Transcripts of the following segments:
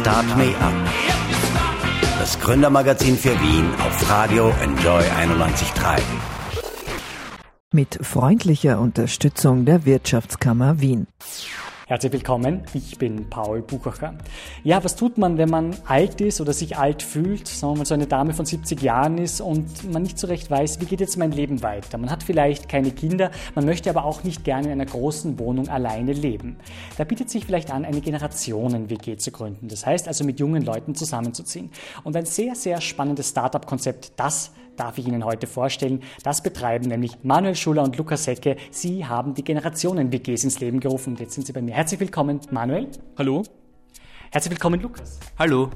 Start Me Up. Das Gründermagazin für Wien auf Radio Enjoy 91.3. Mit freundlicher Unterstützung der Wirtschaftskammer Wien. Herzlich willkommen, ich bin Paul Buchacher. Ja, was tut man, wenn man alt ist oder sich alt fühlt, sagen wir mal so eine Dame von 70 Jahren ist und man nicht so recht weiß, wie geht jetzt mein Leben weiter? Man hat vielleicht keine Kinder, man möchte aber auch nicht gerne in einer großen Wohnung alleine leben. Da bietet sich vielleicht an, eine Generationen-WG zu gründen. Das heißt also mit jungen Leuten zusammenzuziehen. Und ein sehr, sehr spannendes Startup-Konzept, das darf ich Ihnen heute vorstellen. Das betreiben nämlich Manuel Schuller und Lukas Secke. Sie haben die Generationen-WGs ins Leben gerufen und jetzt sind Sie bei mir. Herzlich willkommen, Manuel. Hallo. Herzlich willkommen, Lukas. Hallo.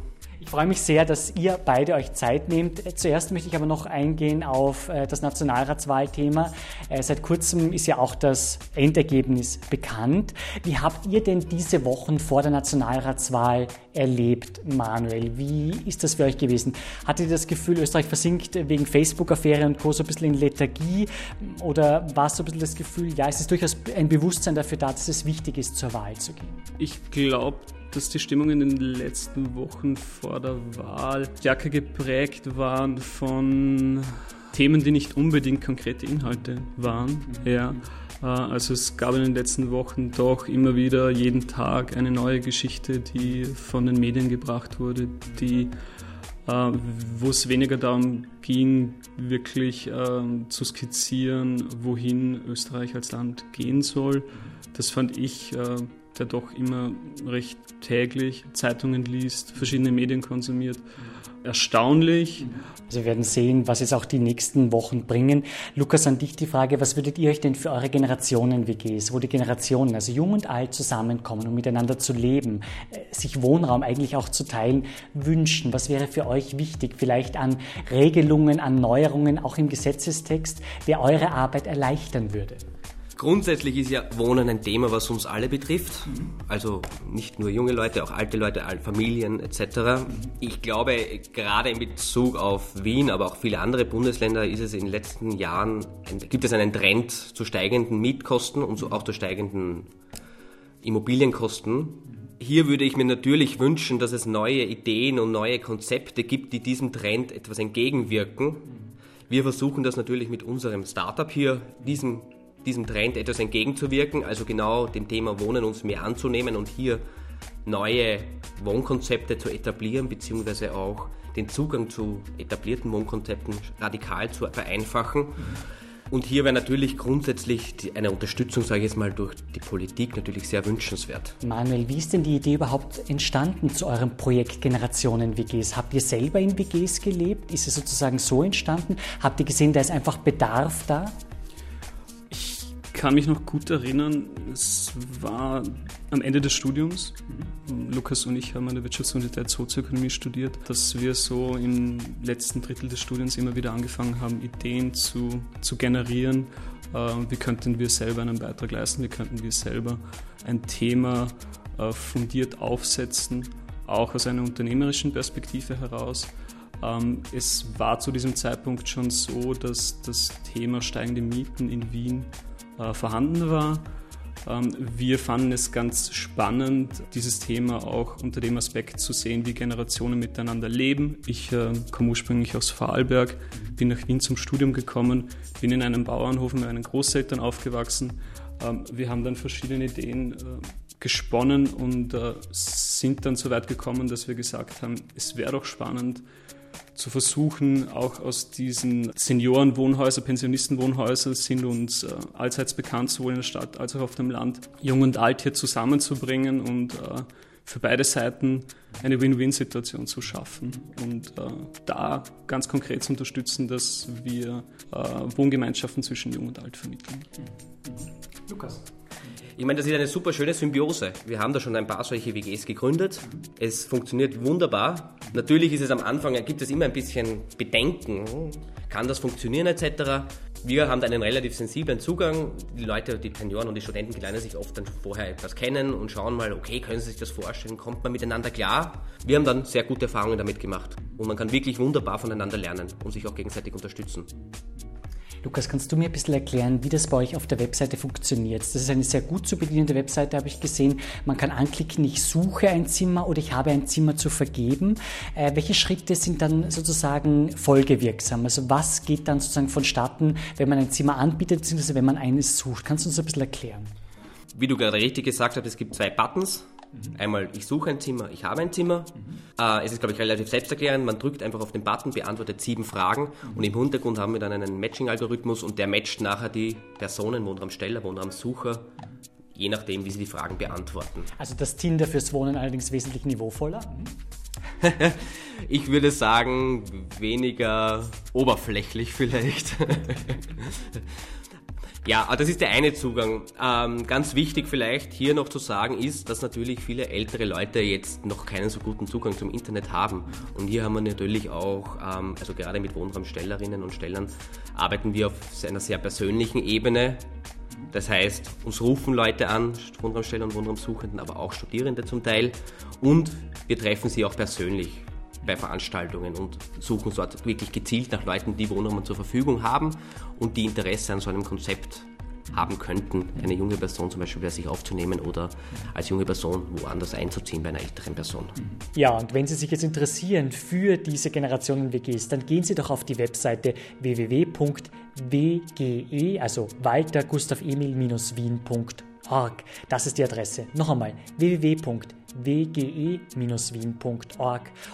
Ich freue mich sehr, dass ihr beide euch Zeit nehmt. Zuerst möchte ich aber noch eingehen auf äh, das Nationalratswahlthema. Äh, seit kurzem ist ja auch das Endergebnis bekannt. Wie habt ihr denn diese Wochen vor der Nationalratswahl erlebt, Manuel? Wie ist das für euch gewesen? Hattet ihr das Gefühl, Österreich versinkt wegen Facebook-Affäre und Co. so ein bisschen in Lethargie? Oder war es so ein bisschen das Gefühl, ja, es ist durchaus ein Bewusstsein dafür da, dass es wichtig ist, zur Wahl zu gehen? Ich glaube, dass die Stimmung in den letzten Wochen vor der Wahl stärker geprägt waren von Themen, die nicht unbedingt konkrete Inhalte waren. Ja. Äh, also es gab in den letzten Wochen doch immer wieder jeden Tag eine neue Geschichte, die von den Medien gebracht wurde, die äh, wo es weniger darum ging, wirklich äh, zu skizzieren, wohin Österreich als Land gehen soll. Das fand ich der doch immer recht täglich Zeitungen liest, verschiedene Medien konsumiert. Erstaunlich. Also wir werden sehen, was es auch die nächsten Wochen bringen. Lukas, an dich die Frage, was würdet ihr euch denn für eure Generationen-WGs, wo die Generationen, also jung und alt, zusammenkommen, um miteinander zu leben, äh, sich Wohnraum eigentlich auch zu teilen, wünschen? Was wäre für euch wichtig, vielleicht an Regelungen, an Neuerungen, auch im Gesetzestext, der eure Arbeit erleichtern würde? Grundsätzlich ist ja Wohnen ein Thema, was uns alle betrifft. Also nicht nur junge Leute, auch alte Leute, Familien etc. Ich glaube, gerade in Bezug auf Wien, aber auch viele andere Bundesländer ist es in den letzten Jahren, gibt es einen Trend zu steigenden Mietkosten und auch zu steigenden Immobilienkosten. Hier würde ich mir natürlich wünschen, dass es neue Ideen und neue Konzepte gibt, die diesem Trend etwas entgegenwirken. Wir versuchen das natürlich mit unserem Startup hier, diesem diesem Trend etwas entgegenzuwirken, also genau dem Thema Wohnen uns mehr anzunehmen und hier neue Wohnkonzepte zu etablieren, beziehungsweise auch den Zugang zu etablierten Wohnkonzepten radikal zu vereinfachen. Und hier wäre natürlich grundsätzlich eine Unterstützung, sage ich jetzt mal, durch die Politik natürlich sehr wünschenswert. Manuel, wie ist denn die Idee überhaupt entstanden zu eurem Projekt Generationen WGs? Habt ihr selber in WGs gelebt? Ist es sozusagen so entstanden? Habt ihr gesehen, da ist einfach Bedarf da? Kann mich noch gut erinnern, es war am Ende des Studiums. Lukas und ich haben an der Wirtschaftsuniversität Sozioökonomie studiert, dass wir so im letzten Drittel des Studiums immer wieder angefangen haben, Ideen zu, zu generieren. Äh, wie könnten wir selber einen Beitrag leisten? Wie könnten wir selber ein Thema äh, fundiert aufsetzen, auch aus einer unternehmerischen Perspektive heraus? Ähm, es war zu diesem Zeitpunkt schon so, dass das Thema steigende Mieten in Wien äh, vorhanden war. Ähm, wir fanden es ganz spannend, dieses Thema auch unter dem Aspekt zu sehen, wie Generationen miteinander leben. Ich äh, komme ursprünglich aus Vorarlberg, bin nach Wien zum Studium gekommen, bin in einem Bauernhof mit meinen Großeltern aufgewachsen. Ähm, wir haben dann verschiedene Ideen äh, gesponnen und äh, sind dann so weit gekommen, dass wir gesagt haben, es wäre doch spannend, zu versuchen, auch aus diesen Seniorenwohnhäusern, Pensionistenwohnhäusern sind uns äh, allseits bekannt, sowohl in der Stadt als auch auf dem Land, Jung und Alt hier zusammenzubringen und äh, für beide Seiten eine Win-Win-Situation zu schaffen und äh, da ganz konkret zu unterstützen, dass wir äh, Wohngemeinschaften zwischen Jung und Alt vermitteln. Lukas. Ich meine, das ist eine super schöne Symbiose. Wir haben da schon ein paar solche WGs gegründet. Es funktioniert wunderbar. Natürlich ist es am Anfang, gibt es immer ein bisschen Bedenken. Kann das funktionieren etc. Wir haben da einen relativ sensiblen Zugang. Die Leute, die Senioren und die Studenten, die lernen sich oft dann vorher etwas kennen und schauen mal, okay, können sie sich das vorstellen? Kommt man miteinander klar? Wir haben dann sehr gute Erfahrungen damit gemacht. Und man kann wirklich wunderbar voneinander lernen und sich auch gegenseitig unterstützen. Lukas, kannst du mir ein bisschen erklären, wie das bei euch auf der Webseite funktioniert? Das ist eine sehr gut zu bedienende Webseite, habe ich gesehen. Man kann anklicken, ich suche ein Zimmer oder ich habe ein Zimmer zu vergeben. Äh, welche Schritte sind dann sozusagen folgewirksam? Also was geht dann sozusagen vonstatten, wenn man ein Zimmer anbietet, beziehungsweise wenn man eines sucht? Kannst du uns ein bisschen erklären? Wie du gerade richtig gesagt hast, es gibt zwei Buttons. Mhm. Einmal, ich suche ein Zimmer, ich habe ein Zimmer. Mhm. Äh, es ist, glaube ich, relativ selbsterklärend. Man drückt einfach auf den Button, beantwortet sieben Fragen mhm. und im Hintergrund haben wir dann einen Matching-Algorithmus und der matcht nachher die Personen, Wohnraumsteller, Wohnraumsucher, je nachdem, wie sie die Fragen beantworten. Also das Tinder fürs Wohnen allerdings wesentlich niveauvoller? ich würde sagen, weniger oberflächlich vielleicht. Ja, das ist der eine Zugang. Ähm, ganz wichtig vielleicht hier noch zu sagen ist, dass natürlich viele ältere Leute jetzt noch keinen so guten Zugang zum Internet haben. Und hier haben wir natürlich auch, ähm, also gerade mit Wohnraumstellerinnen und Stellern, arbeiten wir auf einer sehr persönlichen Ebene. Das heißt, uns rufen Leute an, Wohnraumsteller und Wohnraumsuchenden, aber auch Studierende zum Teil. Und wir treffen sie auch persönlich bei Veranstaltungen und suchen dort wirklich gezielt nach Leuten, die Wohnraum zur Verfügung haben und die Interesse an so einem Konzept haben könnten, eine junge Person zum Beispiel bei sich aufzunehmen oder als junge Person woanders einzuziehen bei einer älteren Person. Ja, und wenn Sie sich jetzt interessieren für diese Generationen-WGs, dann gehen Sie doch auf die Webseite www.wge, also Walter Gustav Emil-Wien.org. Das ist die Adresse. Noch einmal www.wge wge-wien.org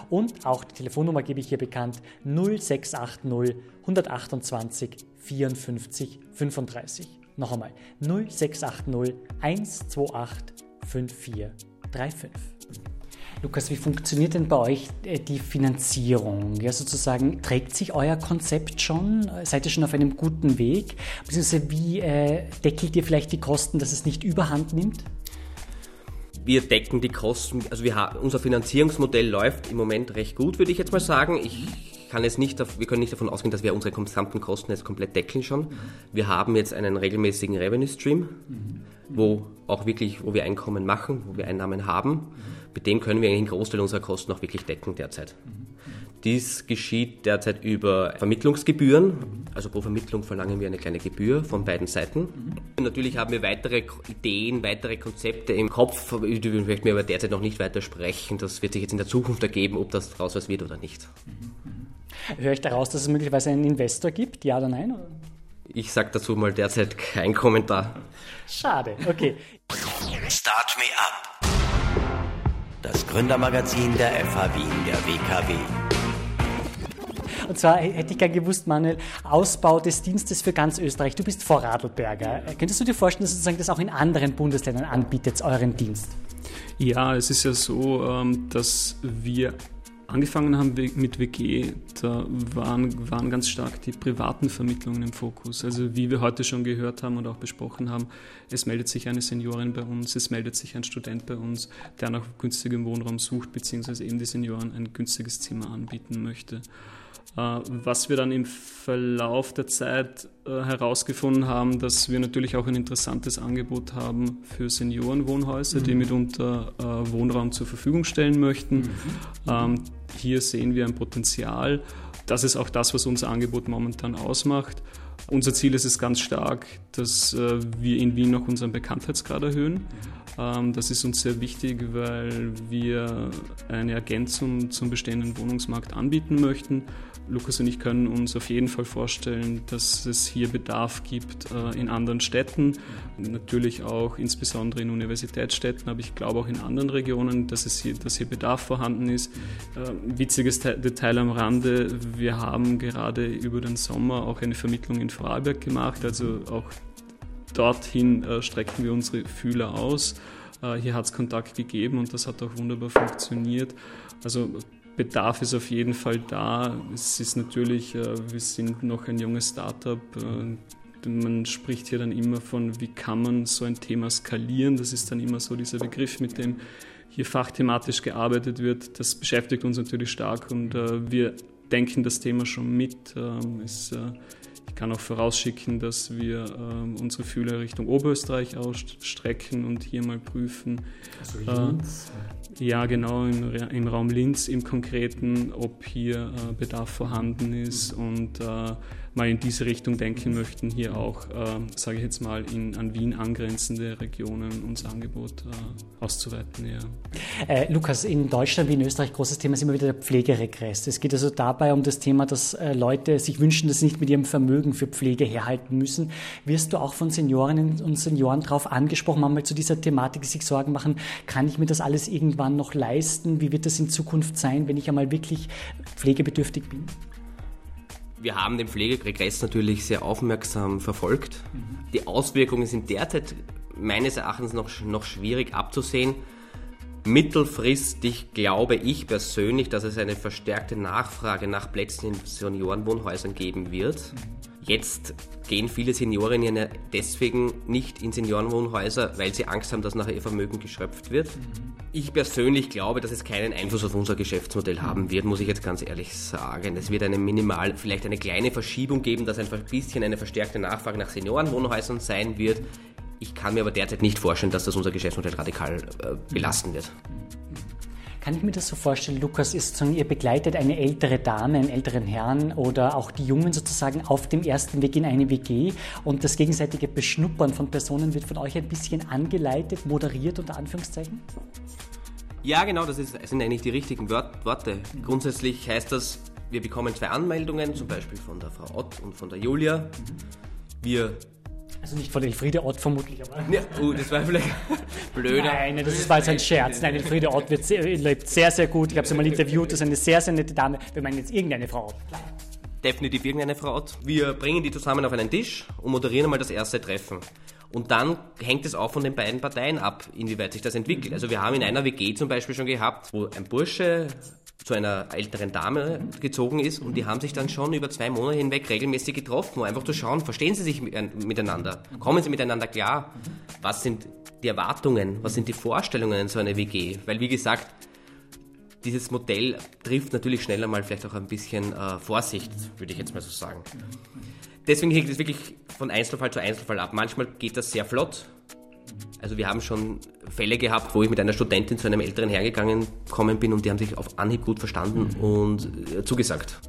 und auch die Telefonnummer gebe ich hier bekannt 0680 128 54 35. Noch einmal 0680 128 5435. Lukas, wie funktioniert denn bei euch äh, die Finanzierung? Ja, sozusagen, trägt sich euer Konzept schon? Seid ihr schon auf einem guten Weg? Beziehungsweise wie äh, deckelt ihr vielleicht die Kosten, dass es nicht überhand nimmt? wir decken die Kosten, also wir unser Finanzierungsmodell läuft im Moment recht gut, würde ich jetzt mal sagen. Ich kann jetzt nicht, wir können nicht davon ausgehen, dass wir unsere gesamten Kosten jetzt komplett deckeln schon. Wir haben jetzt einen regelmäßigen Revenue Stream, wo auch wirklich, wo wir Einkommen machen, wo wir Einnahmen haben. Mit dem können wir einen Großteil unserer Kosten auch wirklich decken derzeit. Dies geschieht derzeit über Vermittlungsgebühren. Also pro Vermittlung verlangen wir eine kleine Gebühr von beiden Seiten. Mhm. Natürlich haben wir weitere Ideen, weitere Konzepte im Kopf, über die möchten wir aber derzeit noch nicht weiter sprechen. Das wird sich jetzt in der Zukunft ergeben, ob das daraus was wird oder nicht. Höre ich daraus, dass es möglicherweise einen Investor gibt? Ja oder nein? Ich sage dazu mal derzeit kein Kommentar. Schade, okay. Start me up. Das Gründermagazin der FH Wien der WKW. Und zwar hätte ich gern gewusst, Manuel, Ausbau des Dienstes für ganz Österreich. Du bist Vorarlberger. Könntest du dir vorstellen, dass sozusagen das auch in anderen Bundesländern anbietet, euren Dienst? Ja, es ist ja so, ähm, dass wir angefangen haben mit WG, da waren, waren ganz stark die privaten Vermittlungen im Fokus. Also wie wir heute schon gehört haben und auch besprochen haben, es meldet sich eine Seniorin bei uns, es meldet sich ein Student bei uns, der nach günstigem Wohnraum sucht, beziehungsweise eben die Senioren ein günstiges Zimmer anbieten möchte. Äh, was wir dann im Verlauf der Zeit äh, herausgefunden haben, dass wir natürlich auch ein interessantes Angebot haben für Seniorenwohnhäuser, mhm. die mitunter äh, Wohnraum zur Verfügung stellen möchten. Mhm. Ähm, hier sehen wir ein Potenzial. Das ist auch das, was unser Angebot momentan ausmacht. Unser Ziel ist es ganz stark, dass wir in Wien noch unseren Bekanntheitsgrad erhöhen. Ähm, das ist uns sehr wichtig, weil wir eine Ergänzung zum bestehenden Wohnungsmarkt anbieten möchten Lukas und ich können uns auf jeden Fall vorstellen, dass es hier Bedarf gibt äh, in anderen Städten, natürlich auch insbesondere in Universitätsstädten, aber ich glaube auch in anderen Regionen, dass, es hier, dass hier Bedarf vorhanden ist. Äh, witziges Detail am Rande, wir haben gerade über den Sommer auch eine Vermittlung in Vorarlberg gemacht, also auch dorthin äh, strecken wir unsere Fühler aus. Hier hat es Kontakt gegeben und das hat auch wunderbar funktioniert. Also Bedarf ist auf jeden Fall da. Es ist natürlich, äh, wir sind noch ein junges Startup. Äh, man spricht hier dann immer von, wie kann man so ein Thema skalieren. Das ist dann immer so dieser Begriff, mit dem hier fachthematisch gearbeitet wird. Das beschäftigt uns natürlich stark und äh, wir denken das Thema schon mit. Ähm, es, ich kann auch vorausschicken, dass wir ähm, unsere Fühler Richtung Oberösterreich ausstrecken und hier mal prüfen. Also Linz? Ja, genau, im, im, Raum Linz im Konkreten, ob hier äh, Bedarf vorhanden ist. Und äh, mal in diese Richtung denken möchten, hier auch, äh, sage ich jetzt mal, in, an Wien angrenzende Regionen unser Angebot äh, auszuweiten. Ja. Äh, Lukas, in Deutschland wie in Österreich großes Thema ist immer wieder der Pflegeregress. Es geht also dabei um das Thema, dass äh, Leute sich wünschen, dass sie nicht mit ihrem Vermögen für Pflege herhalten müssen. Wirst du auch von Seniorinnen und Senioren darauf angesprochen, manchmal zu dieser Thematik, sich Sorgen machen, kann ich mir das alles irgendwann noch leisten? Wie wird das in Zukunft sein, wenn ich einmal wirklich pflegebedürftig bin? Wir haben den Pflegeregress natürlich sehr aufmerksam verfolgt. Mhm. Die Auswirkungen sind derzeit meines Erachtens noch, noch schwierig abzusehen. Mittelfristig glaube ich persönlich, dass es eine verstärkte Nachfrage nach Plätzen in Seniorenwohnhäusern geben wird. Jetzt gehen viele Seniorinnen ja deswegen nicht in Seniorenwohnhäuser, weil sie Angst haben, dass nachher ihr Vermögen geschröpft wird. Ich persönlich glaube, dass es keinen Einfluss auf unser Geschäftsmodell haben wird, muss ich jetzt ganz ehrlich sagen. Es wird eine minimal, vielleicht eine kleine Verschiebung geben, dass ein bisschen eine verstärkte Nachfrage nach Seniorenwohnhäusern sein wird. Ich kann mir aber derzeit nicht vorstellen, dass das unser Geschäftsmodell radikal äh, belasten wird. Kann ich mir das so vorstellen, Lukas, ist so, ihr begleitet eine ältere Dame, einen älteren Herrn oder auch die Jungen sozusagen auf dem ersten Weg in eine WG und das gegenseitige Beschnuppern von Personen wird von euch ein bisschen angeleitet, moderiert unter Anführungszeichen? Ja, genau, das, ist, sind eigentlich die richtigen Worte. Grundsätzlich heißt das, wir bekommen zwei Anmeldungen, zum Beispiel von der Frau Ott und von der Julia. Wir also nicht von Elfriede Ott vermutlich, aber. Ja, oh, das war vielleicht blöder. Nein, das war jetzt ein Scherz. Nein, Elfriede Ott wird sehr, lebt sehr, sehr gut. Ich habe sie mal interviewt. Das ist eine sehr, sehr nette Dame. Wir meinen jetzt irgendeine Frau Ott. Definitiv irgendeine Frau Ott. Wir bringen die zusammen auf einen Tisch und moderieren einmal das erste Treffen. Und dann hängt es auch von den beiden Parteien ab, inwieweit sich das entwickelt. Also wir haben in einer WG zum Beispiel schon gehabt, wo ein Bursche zu einer älteren Dame gezogen ist und die haben sich dann schon über zwei Monate hinweg regelmäßig getroffen, um einfach zu schauen, verstehen sie sich miteinander, kommen sie miteinander klar, was sind die Erwartungen, was sind die Vorstellungen in so einer WG, weil wie gesagt, dieses Modell trifft natürlich schneller mal vielleicht auch ein bisschen äh, Vorsicht, würde ich jetzt mal so sagen. Deswegen hängt es wirklich von Einzelfall zu Einzelfall ab. Manchmal geht das sehr flott, also wir haben schon Fälle gehabt, wo ich mit einer Studentin zu einem älteren hergegangen gekommen bin und die haben sich auf Anhieb gut verstanden mhm. und äh, zugesagt.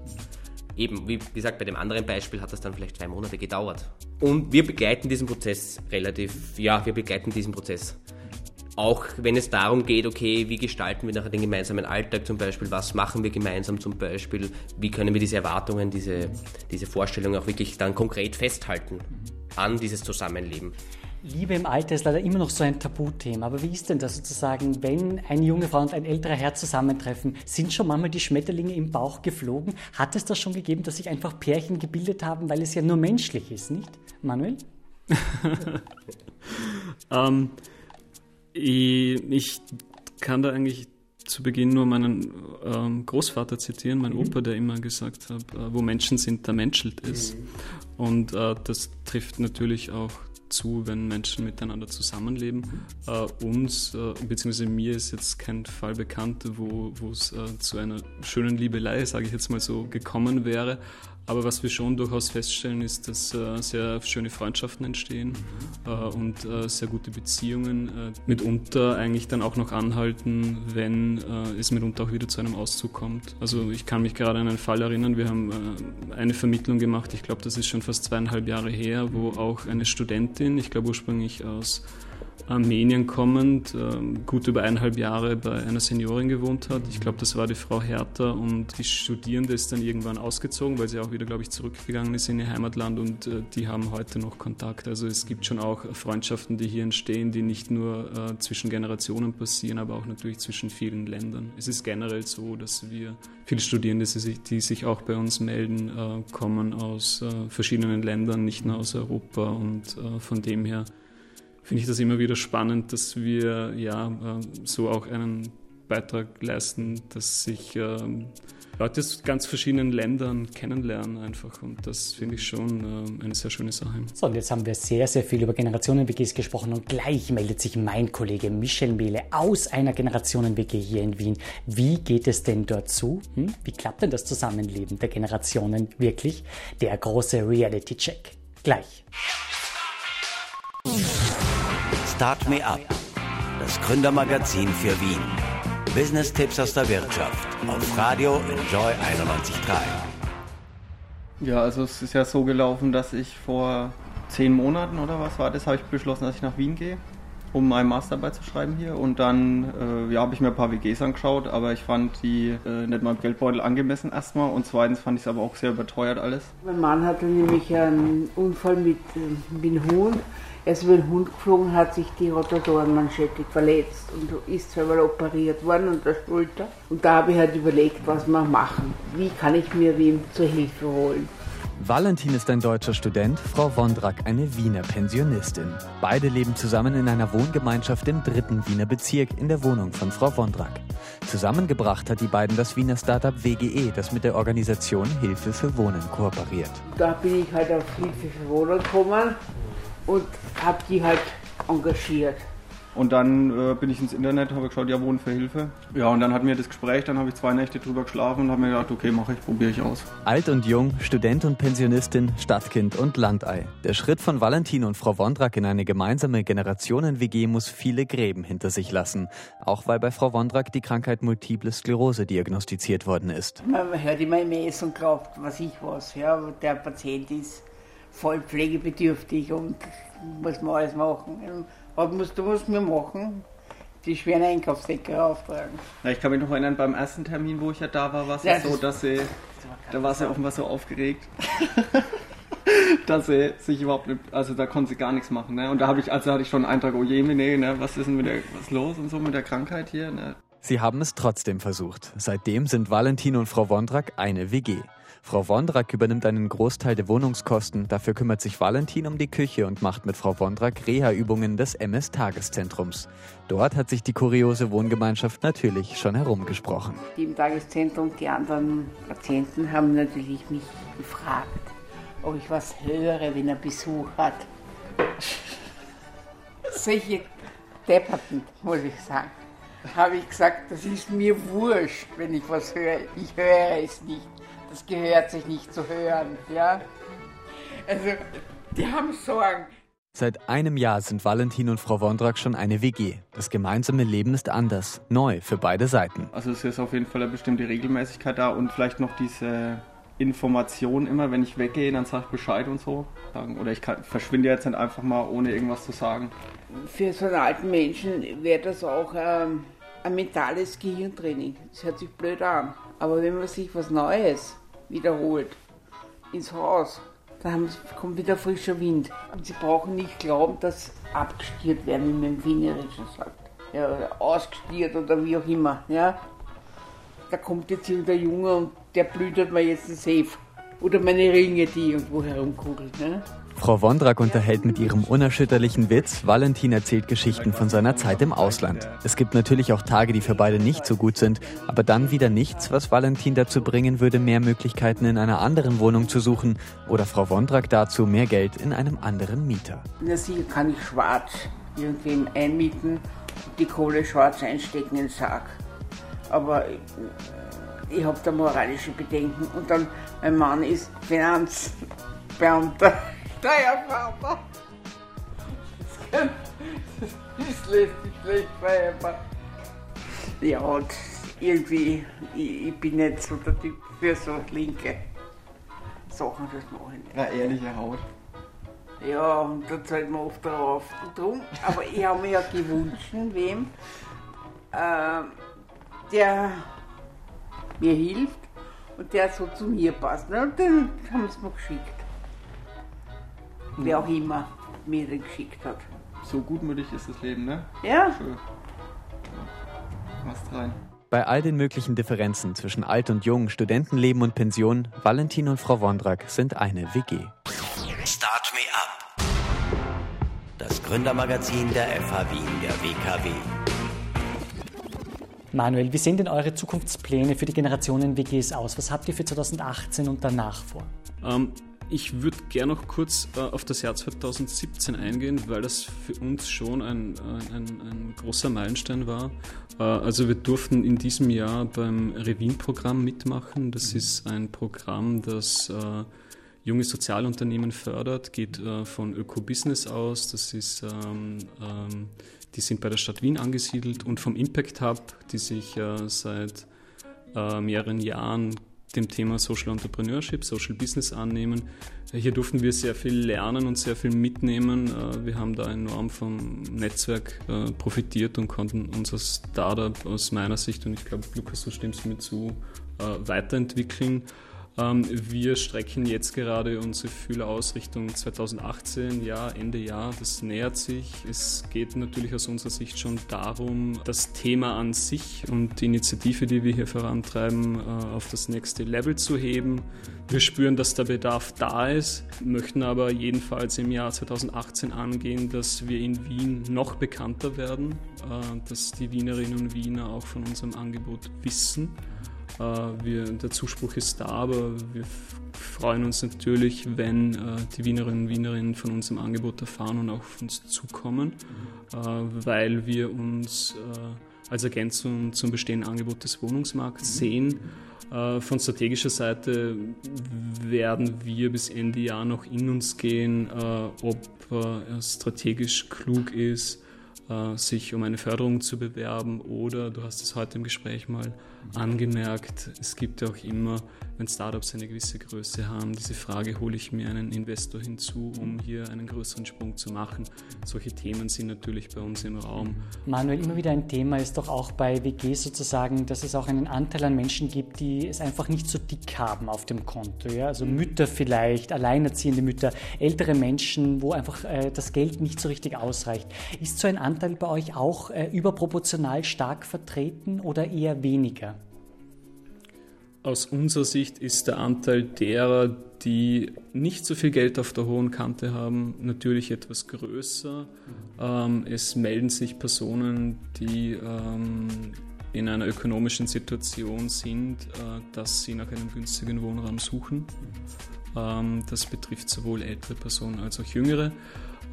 Eben, wie gesagt, bei dem anderen Beispiel hat das dann vielleicht zwei Monate gedauert. Und wir begleiten diesen Prozess relativ, ja, wir begleiten diesen Prozess. Auch wenn es darum geht, okay, wie gestalten wir nachher den gemeinsamen Alltag zum Beispiel, was machen wir gemeinsam zum Beispiel, wie können wir diese Erwartungen, diese, diese Vorstellungen auch wirklich dann konkret festhalten an dieses Zusammenleben. Liebe im Alter ist leider immer noch so ein Tabuthema. Aber wie ist denn das sozusagen, wenn eine junge Frau und ein älterer Herr zusammentreffen? Sind schon manchmal die Schmetterlinge im Bauch geflogen? Hat es das schon gegeben, dass sich einfach Pärchen gebildet haben, weil es ja nur menschlich ist, nicht? Manuel? ähm, ich, kann da eigentlich zu Beginn nur meinen ähm, Großvater zitieren, mein mhm. Opa, der immer gesagt hat, äh, wo Menschen sind, da menschelt es. Mhm. Und äh, das trifft natürlich auch zu, wenn Menschen miteinander zusammenleben. Äh, uns, äh, beziehungsweise mir ist jetzt kein Fall bekannt, wo es äh, zu einer schönen Liebelei, sage ich jetzt mal so, gekommen wäre. Aber was wir schon durchaus feststellen, ist, dass äh, sehr schöne Freundschaften entstehen äh, und äh, sehr gute Beziehungen äh, mitunter eigentlich dann auch noch anhalten, wenn äh, es mitunter auch wieder zu einem Auszug kommt. Also ich kann mich gerade an einen Fall erinnern, wir haben äh, eine Vermittlung gemacht, ich glaube, das ist schon fast zweieinhalb Jahre her, wo auch eine Studentin, ich glaube ursprünglich aus Armenien kommend, ähm, gut über eineinhalb Jahre bei einer Seniorin gewohnt hat. Ich glaube, das war die Frau Hertha und die Studierende ist dann irgendwann ausgezogen, weil sie auch wieder, glaube ich, zurückgegangen ist in ihr Heimatland und äh, die haben heute noch Kontakt. Also es gibt schon auch Freundschaften, die hier entstehen, die nicht nur äh, zwischen Generationen passieren, aber auch natürlich zwischen vielen Ländern. Es ist generell so, dass wir viele Studierende, die sich auch bei uns melden, äh, kommen aus verschiedenen Ländern, nicht nur aus Europa und von dem her finde ich das immer wieder spannend, dass wir ja äh, so auch einen Beitrag leisten, dass sich äh, Leute aus ganz verschiedenen Ländern kennenlernen einfach und das finde ich schon äh, eine sehr schöne Sache. So, und jetzt haben wir sehr, sehr viel über Generationen-WGs gesprochen und gleich meldet sich mein Kollege Michel Mehle aus einer Generationen-WG hier in Wien. Wie geht es denn dort zu? Hm? Wie klappt denn das Zusammenleben der Generationen wirklich? Der große Reality-Check. Gleich. Start Me Up, das Gründermagazin für Wien. Business-Tipps aus der Wirtschaft auf Radio Enjoy 91.3. Ja, also es ist ja so gelaufen, dass ich vor zehn Monaten oder was war das, habe ich beschlossen, dass ich nach Wien gehe, um meine Masterarbeit zu schreiben hier. Und dann äh, ja, habe ich mir ein paar WGs angeschaut, aber ich fand die äh, nicht meinem Geldbeutel angemessen erstmal und zweitens fand ich es aber auch sehr überteuert alles. Mein Mann hatte nämlich einen Unfall mit, äh, mit dem Hund. Ist über den Hund geflogen, hat sich die Rotatorenmanschette verletzt und ist zweimal operiert worden an der Schulter. Und da habe ich halt überlegt, was wir machen. Wie kann ich mir wem zur Hilfe holen? Valentin ist ein deutscher Student, Frau Wondrak eine Wiener Pensionistin. Beide leben zusammen in einer Wohngemeinschaft im dritten Wiener Bezirk in der Wohnung von Frau Wondrak. Zusammengebracht hat die beiden das Wiener Startup WGE, das mit der Organisation Hilfe für Wohnen kooperiert. Da bin ich halt auf Hilfe für Wohnen gekommen und habe die halt engagiert. Und dann äh, bin ich ins Internet, habe geschaut, ja, Wohnen für Hilfe. Ja, und dann hatten wir das Gespräch, dann habe ich zwei Nächte drüber geschlafen und habe mir gedacht, okay, mache ich, probiere ich aus. Alt und jung, Student und Pensionistin, Stadtkind und Landei. Der Schritt von Valentin und Frau Wondrak in eine gemeinsame Generationen-WG muss viele Gräben hinter sich lassen. Auch weil bei Frau Wondrak die Krankheit Multiple Sklerose diagnostiziert worden ist. Man hört immer im Essen und glaubt, was ich was. Ja, der Patient ist voll pflegebedürftig und muss man alles machen. Was musst du musst mir machen? Die schweren Einkaufsdecker auftragen. Na, ich kann mich noch erinnern, beim ersten Termin, wo ich ja da war, war es ja, so, dass sie, da war sie offenbar so aufgeregt, dass sie sich überhaupt nicht, also da konnte sie gar nichts machen. Ne? Und da habe ich, also hatte ich schon einen Eintrag, oh je, nee, ne, was ist denn mit der, was los und so mit der Krankheit hier? Ne? Sie haben es trotzdem versucht. Seitdem sind Valentin und Frau Wondrak eine WG. Frau Wondrak übernimmt einen Großteil der Wohnungskosten. Dafür kümmert sich Valentin um die Küche und macht mit Frau Wondrak Reha-Übungen des MS-Tageszentrums. Dort hat sich die kuriose Wohngemeinschaft natürlich schon herumgesprochen. Die im Tageszentrum, die anderen Patienten haben natürlich mich gefragt, ob ich was höre, wenn er Besuch hat. Solche Depperten, muss ich sagen. Habe ich gesagt, das ist mir wurscht, wenn ich was höre. Ich höre es nicht das gehört sich nicht zu hören. Ja? Also, die haben Sorgen. Seit einem Jahr sind Valentin und Frau Wondrak schon eine WG. Das gemeinsame Leben ist anders, neu für beide Seiten. Also es ist auf jeden Fall eine bestimmte Regelmäßigkeit da und vielleicht noch diese Information immer, wenn ich weggehe, dann sage ich Bescheid und so. Oder ich kann, verschwinde jetzt nicht einfach mal, ohne irgendwas zu sagen. Für so einen alten Menschen wäre das auch ähm, ein mentales Gehirntraining. Das hört sich blöd an. Aber wenn man sich was Neues wiederholt ins Haus. Dann kommt wieder frischer Wind. Und sie brauchen nicht glauben, dass abgestiert werden, wie man im Wienerischen sagt. Ja, oder ausgestiert oder wie auch immer. Ja. Da kommt jetzt irgendein Junge und der blüht mir jetzt ein Safe. Oder meine Ringe, die irgendwo herumkugeln. Ne? Frau Wondrak unterhält mit ihrem unerschütterlichen Witz. Valentin erzählt Geschichten von seiner Zeit im Ausland. Es gibt natürlich auch Tage, die für beide nicht so gut sind, aber dann wieder nichts, was Valentin dazu bringen würde, mehr Möglichkeiten in einer anderen Wohnung zu suchen oder Frau Wondrak dazu mehr Geld in einem anderen Mieter. Der Siegel kann ich schwarz irgendwem einmieten, die Kohle schwarz einstecken in den Sack. Aber ich, ich habe da moralische Bedenken. Und dann, mein Mann ist Finanzbeamter. Steuerberater. Das, das lässt sich schlecht vereinbaren. Ja, und irgendwie, ich, ich, bin nicht so der Typ für so linke Sachen, das mache ich nicht. Na, ehrliche Haut. Ja, und da zahlt man oft drauf. Und drum, aber ich habe mir ja gewünscht, wem, äh, der mir hilft und der so zu mir passt. Ne? Und dann haben sie mir geschickt wer auch immer mir den geschickt hat. So gutmütig ist das Leben, ne? Ja. Schön. Machst rein. Bei all den möglichen Differenzen zwischen alt und jung, Studentenleben und Pension, Valentin und Frau Wondrak sind eine WG. Start Me Up. Das Gründermagazin der FH Wien, der WKW. Manuel, wie sehen denn eure Zukunftspläne für die Generationen WGs aus? Was habt ihr für 2018 und danach vor? Ähm, ich würde gerne noch kurz äh, auf das Jahr 2017 eingehen, weil das für uns schon ein, ein, ein großer Meilenstein war. Äh, also wir durften in diesem Jahr beim Revin-Programm mitmachen. Das mhm. ist ein Programm, das äh, junge Sozialunternehmen fördert, geht äh, von Öko-Business aus. Das ist, ähm, ähm, die sind bei der Stadt Wien angesiedelt und vom Impact Hub, die sich äh, seit äh, mehreren Jahren dem Thema Social Entrepreneurship, Social Business annehmen. Hier durften wir sehr viel lernen und sehr viel mitnehmen. Äh, wir haben da enorm vom Netzwerk äh, profitiert und konnten unser Startup aus meiner Sicht, und ich glaube, Lukas, du stimmst mir zu, äh, weiterentwickeln. Ähm, wir strecken jetzt gerade unsere Fühler aus Richtung 2018, ja, Ende Jahr, das nähert sich. Es geht natürlich aus unserer Sicht schon darum, das Thema an sich und die Initiative, die wir hier vorantreiben, äh, auf das nächste Level zu heben. Wir spüren, dass der Bedarf da ist, möchten aber jedenfalls im Jahr 2018 angehen, dass wir in Wien noch bekannter werden, äh, dass die Wienerinnen und Wiener auch von unserem Angebot wissen wir, der Zuspruch ist da, aber wir freuen uns natürlich, wenn äh, die Wienerinnen und Wienerinnen von unserem Angebot erfahren und auch auf uns zukommen, mhm. äh, weil wir uns als Ergänzung zum bestehenden Angebot des Wohnungsmarkts mhm. sehen. Von strategischer Seite werden wir bis Ende Jahr noch in uns gehen, ob es strategisch klug ist, sich um eine Förderung zu bewerben oder, du hast es heute im Gespräch mal angemerkt, es gibt auch immer, wenn Startups eine gewisse Größe haben, diese Frage, hole ich mir einen Investor hinzu, um hier einen größeren Sprung zu machen. Solche Themen sind natürlich bei uns im Raum. Manuel, immer wieder ein Thema ist doch auch bei WG sozusagen, dass es auch einen Anteil an Menschen gibt, die es einfach nicht so dick haben auf dem Konto. Ja? Also Mütter vielleicht, alleinerziehende Mütter, ältere Menschen, wo einfach äh, das Geld nicht so richtig ausreicht. Ist so ein Anteil bei euch auch äh, überproportional stark vertreten oder eher weniger? Aus unserer Sicht ist der Anteil derer, die nicht so viel Geld auf der hohen Kante haben, natürlich etwas größer. Ähm, es melden sich Personen, die ähm, in einer ökonomischen Situation sind, äh, dass sie nach einem günstigen Wohnraum suchen. Ähm, das betrifft sowohl ältere Personen als auch jüngere.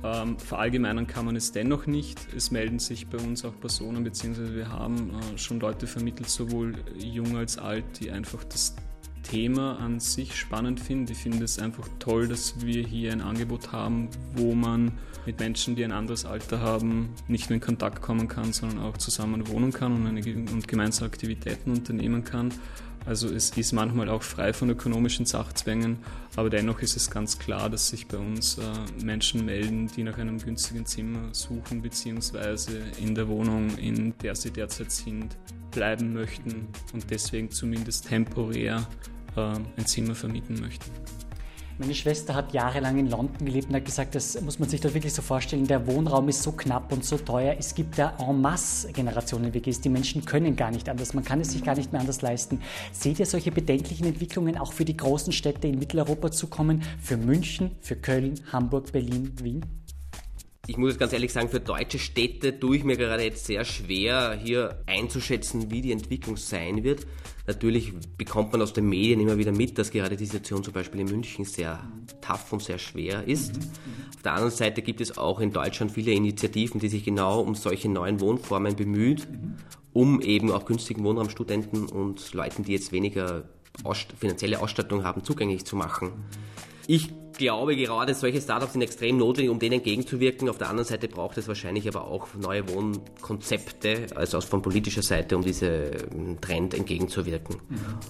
Ähm, verallgemeinern kann man es dennoch nicht. Es melden sich bei uns auch Personen, beziehungsweise wir haben äh, schon Leute vermittelt, sowohl jung als alt, die einfach das Thema an sich spannend finden. Ich finde es einfach toll, dass wir hier ein Angebot haben, wo man mit Menschen, die ein anderes Alter haben, nicht nur in Kontakt kommen kann, sondern auch zusammen wohnen kann und, eine, und gemeinsame Aktivitäten unternehmen kann. Also es ist manchmal auch frei von ökonomischen Sachzwängen, aber dennoch ist es ganz klar, dass sich bei uns äh, Menschen melden, die nach einem günstigen Zimmer suchen, beziehungsweise in der Wohnung, in der sie derzeit sind, bleiben möchten und deswegen zumindest temporär äh, ein Zimmer vermieten möchten. Meine Schwester hat jahrelang in London gelebt und hat gesagt, das muss man sich da wirklich so vorstellen, der Wohnraum ist so knapp und so teuer. Es gibt da en masse Generationen WGs, die Menschen können gar nicht anders, man kann es sich gar nicht mehr anders leisten. Seht ihr solche bedenklichen Entwicklungen auch für die großen Städte in Mitteleuropa zu kommen, für München, für Köln, Hamburg, Berlin, Wien? Ich muss ganz ehrlich sagen, für deutsche Städte tue ich mir gerade jetzt sehr schwer, hier einzuschätzen, wie die Entwicklung sein wird. Natürlich bekommt man aus den Medien immer wieder mit, dass gerade die Situation zum Beispiel in München sehr tough und sehr schwer ist. Auf der anderen Seite gibt es auch in Deutschland viele Initiativen, die sich genau um solche neuen Wohnformen bemüht, um eben auch günstigen Wohnraumstudenten und Leuten, die jetzt weniger finanzielle Ausstattung haben, zugänglich zu machen. Ich glaube, gerade solche Startups sind extrem notwendig, um denen entgegenzuwirken. Auf der anderen Seite braucht es wahrscheinlich aber auch neue Wohnkonzepte, also von politischer Seite, um diesem Trend entgegenzuwirken.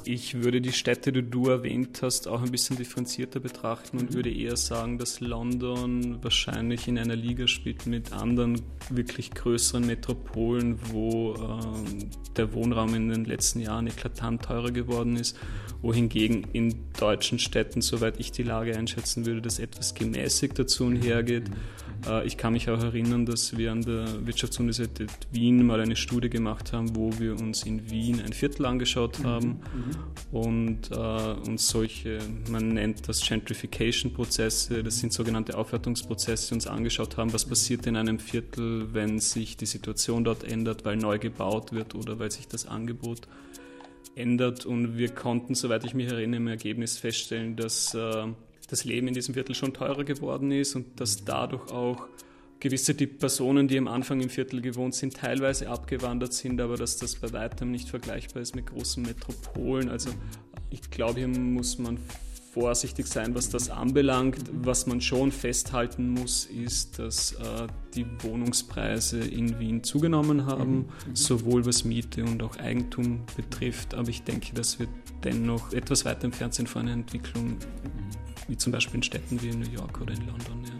Ich würde die Städte, die du erwähnt hast, auch ein bisschen differenzierter betrachten und würde eher sagen, dass London wahrscheinlich in einer Liga spielt mit anderen wirklich größeren Metropolen, wo äh, der Wohnraum in den letzten Jahren eklatant teurer geworden ist, wohingegen in deutschen Städten, soweit ich die Lage einschätzen erwarten würde, dass etwas gemäßigt dazu und hergeht. Äh, ich kann mich auch erinnern, dass wir an der Wirtschaftsuniversität Wien mal eine Studie gemacht haben, wo wir uns in Wien ein Viertel angeschaut mhm. haben mhm. und äh, uns solche, man nennt das Gentrification-Prozesse, das sind sogenannte Aufwertungsprozesse, uns angeschaut haben, was passiert in einem Viertel, wenn sich die Situation dort ändert, weil neu gebaut wird oder weil sich das Angebot ändert und wir konnten, soweit ich mich erinnere, im Ergebnis feststellen, dass äh, das Leben in diesem Viertel schon teurer geworden ist und dass dadurch auch gewisse die Personen, die am Anfang im Viertel gewohnt sind, teilweise abgewandert sind, aber dass das bei weitem nicht vergleichbar ist mit großen Metropolen. Also ich glaube, hier muss man vorsichtig sein, was das anbelangt. Was man schon festhalten muss, ist, dass äh, die Wohnungspreise in Wien zugenommen haben, mhm. sowohl was Miete und auch Eigentum betrifft. Aber ich denke, dass wir dennoch etwas weiter entfernt sind von einer Entwicklung, wie zum Beispiel in Städten wie in New York oder in London. Ja.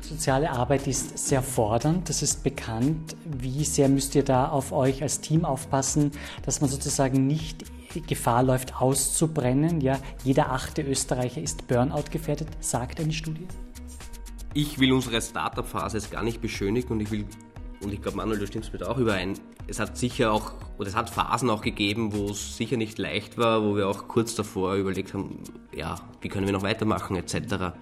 Soziale Arbeit ist sehr fordernd, das ist bekannt. Wie sehr müsst ihr da auf euch als Team aufpassen, dass man sozusagen nicht Gefahr läuft, auszubrennen? Ja, jeder achte Österreicher ist Burnout gefährdet, sagt eine Studie. Ich will unsere Startup-Phase jetzt gar nicht beschönigen und ich will, und ich glaube, Manuel, du stimmst mit auch überein, es hat sicher auch, oder es hat Phasen auch gegeben, wo es sicher nicht leicht war, wo wir auch kurz davor überlegt haben, ja, wie können wir noch weitermachen, etc.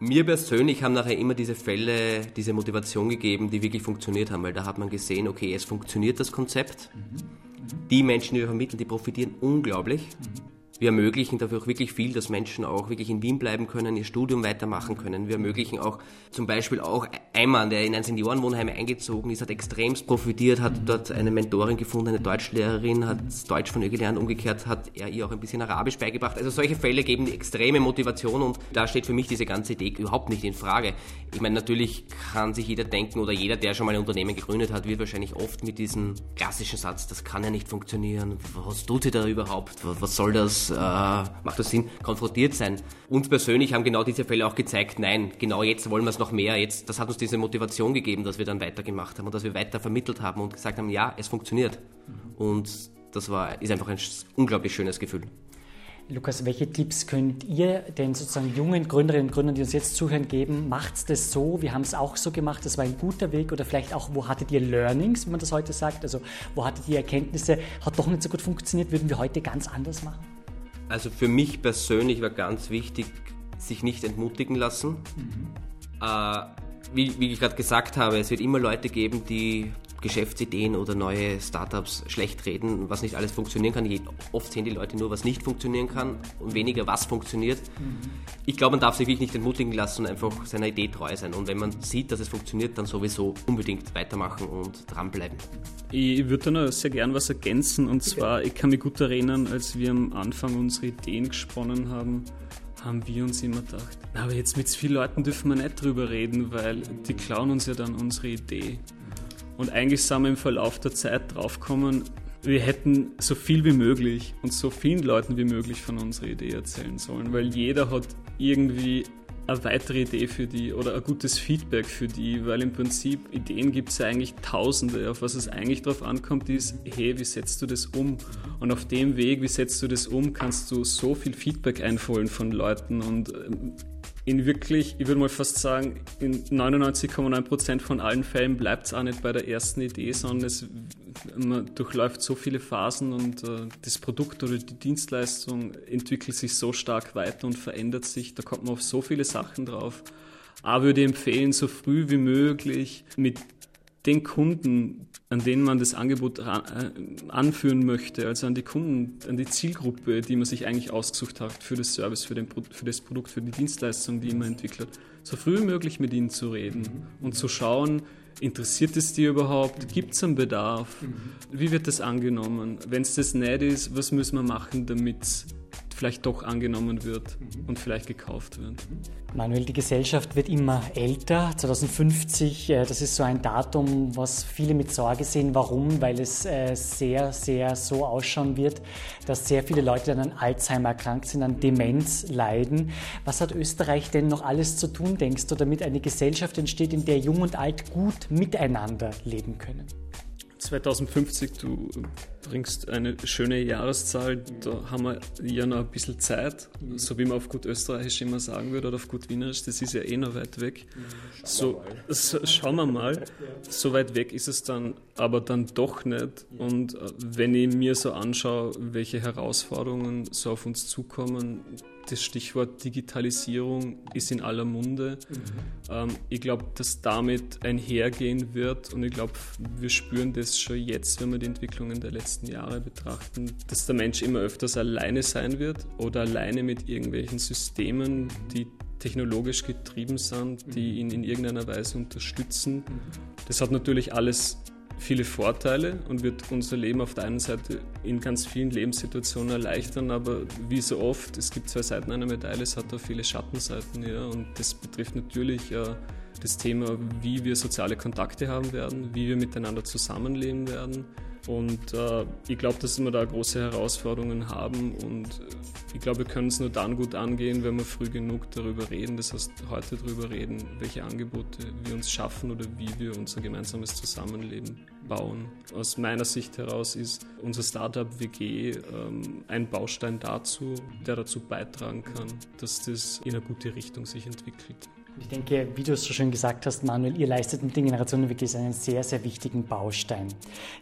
Mir persönlich haben nachher immer diese Fälle, diese Motivation gegeben, die wirklich funktioniert haben, weil da hat man gesehen, okay, es funktioniert das Konzept. Mhm. Die Menschen, die wir vermitteln, die profitieren unglaublich. Mhm. Wir ermöglichen dafür auch wirklich viel, dass Menschen auch wirklich in Wien bleiben können, ihr Studium weitermachen können. Wir ermöglichen auch zum Beispiel auch ein Mann, der in ein Seniorenwohnheim eingezogen ist, hat extremst profitiert, hat dort eine Mentorin gefunden, eine Deutschlehrerin, hat Deutsch von ihr gelernt, umgekehrt hat er ihr auch ein bisschen Arabisch beigebracht. Also solche Fälle geben extreme Motivation und da steht für mich diese ganze Idee überhaupt nicht in Frage. Ich meine, natürlich kann sich jeder denken oder jeder, der schon mal ein Unternehmen gegründet hat, wird wahrscheinlich oft mit diesem klassischen Satz, das kann ja nicht funktionieren, was tut ihr da überhaupt, was soll das, äh, macht das Sinn, konfrontiert sein. Uns persönlich haben genau diese Fälle auch gezeigt, nein, genau jetzt wollen wir es noch mehr. Jetzt, das hat uns diese Motivation gegeben, dass wir dann weitergemacht haben und dass wir weiter vermittelt haben und gesagt haben, ja, es funktioniert. Und das war, ist einfach ein unglaublich schönes Gefühl. Lukas, welche Tipps könnt ihr den sozusagen jungen Gründerinnen und Gründern, die uns jetzt zuhören, geben? Macht's das so? Wir haben es auch so gemacht, das war ein guter Weg oder vielleicht auch, wo hattet ihr Learnings, wie man das heute sagt? Also, wo hattet ihr Erkenntnisse, hat doch nicht so gut funktioniert, würden wir heute ganz anders machen? Also für mich persönlich war ganz wichtig, sich nicht entmutigen lassen. Mhm. Äh, wie, wie ich gerade gesagt habe, es wird immer Leute geben, die Geschäftsideen oder neue Startups schlecht reden, was nicht alles funktionieren kann. Oft sehen die Leute nur, was nicht funktionieren kann und weniger, was funktioniert. Mhm. Ich glaube, man darf sich wirklich nicht entmutigen lassen und einfach seiner Idee treu sein. Und wenn man sieht, dass es funktioniert, dann sowieso unbedingt weitermachen und dranbleiben. Ich würde da noch sehr gern was ergänzen. Und zwar, ich kann mich gut erinnern, als wir am Anfang unsere Ideen gesponnen haben, haben wir uns immer gedacht, aber jetzt mit vielen Leuten dürfen wir nicht drüber reden, weil die klauen uns ja dann unsere Idee. Und eigentlich sind wir im Verlauf der Zeit draufgekommen, wir hätten so viel wie möglich und so vielen Leuten wie möglich von unserer Idee erzählen sollen, weil jeder hat irgendwie eine weitere Idee für die oder ein gutes Feedback für die, weil im Prinzip Ideen gibt es ja eigentlich tausende. Auf was es eigentlich drauf ankommt, ist, hey, wie setzt du das um? Und auf dem Weg, wie setzt du das um, kannst du so viel Feedback einholen von Leuten und ähm, in wirklich, ich würde mal fast sagen, in 99,9% von allen Fällen bleibt es auch nicht bei der ersten Idee, sondern es man durchläuft so viele Phasen und äh, das Produkt oder die Dienstleistung entwickelt sich so stark weiter und verändert sich. Da kommt man auf so viele Sachen drauf. Aber würde ich empfehlen, so früh wie möglich mit den Kunden, an denen man das Angebot äh, anführen möchte, also an die Kunden, an die Zielgruppe, die man sich eigentlich ausgesucht hat für das Service, für, den, für das Produkt, für die Dienstleistung, die man entwickelt, so früh wie möglich mit ihnen zu reden und zu schauen, interessiert es dir überhaupt, gibt es einen Bedarf, wie wird das angenommen, wenn es das nicht ist, was müssen wir machen, damit es vielleicht doch angenommen wird und vielleicht gekauft wird. Manuel, die Gesellschaft wird immer älter. 2050, äh, das ist so ein Datum, was viele mit Sorge sehen. Warum? Weil es äh, sehr, sehr so ausschauen wird, dass sehr viele Leute dann an Alzheimer erkrankt sind, an Demenz leiden. Was hat Österreich denn noch alles zu tun, denkst du, damit eine Gesellschaft entsteht, in der Jung und Alt gut miteinander leben können? 2050, du bringst eine schöne Jahreszahl, da haben wir ja noch ein bisschen Zeit, so wie man auf gut Österreichisch immer sagen würde oder auf gut Wienerisch, das ist ja eh noch weit weg. So, so schauen wir mal, so weit weg ist es dann aber dann doch nicht. Und äh, wenn ich mir so anschaue, welche Herausforderungen so auf uns zukommen, das Stichwort Digitalisierung ist in aller Munde. Mhm. Ähm, ich glaube, dass damit einhergehen wird und ich glaube, wir spüren das schon jetzt, wenn wir die Entwicklungen der letzten Jahre betrachten, dass der Mensch immer öfters alleine sein wird oder alleine mit irgendwelchen Systemen, die technologisch getrieben sind, die ihn in irgendeiner Weise unterstützen. Das hat natürlich alles viele Vorteile und wird unser Leben auf der einen Seite in ganz vielen Lebenssituationen erleichtern, aber wie so oft, es gibt zwei Seiten einer Medaille, es hat auch viele Schattenseiten, ja, und das betrifft natürlich äh, das Thema, wie wir soziale Kontakte haben werden, wie wir miteinander zusammenleben werden. Und äh, ich glaube, dass wir da große Herausforderungen haben und äh, ich glaube, wir können es nur dann gut angehen, wenn wir früh genug darüber reden. Das heißt, heute darüber reden, welche Angebote wir uns schaffen oder wie wir unser gemeinsames Zusammenleben bauen. Aus meiner Sicht heraus ist unser Startup WG ähm, ein Baustein dazu, der dazu beitragen kann, dass das in eine gute Richtung sich entwickelt. Ich denke, wie du es so schön gesagt hast, Manuel, ihr leistet mit den Generationen wirklich einen sehr, sehr wichtigen Baustein.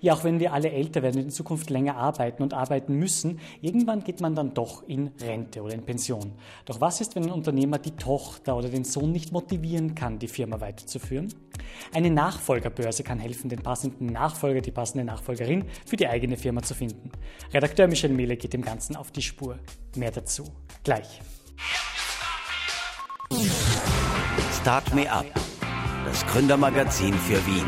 Ja, auch wenn wir alle älter werden und in Zukunft länger arbeiten und arbeiten müssen, irgendwann geht man dann doch in Rente oder in Pension. Doch was ist, wenn ein Unternehmer die Tochter oder den Sohn nicht motivieren kann, die Firma weiterzuführen? Eine Nachfolgerbörse kann helfen, den passenden Nachfolger, die passende Nachfolgerin für die eigene Firma zu finden. Redakteur Michel Mehle geht dem Ganzen auf die Spur. Mehr dazu gleich. Start Me Up, das Gründermagazin für Wien.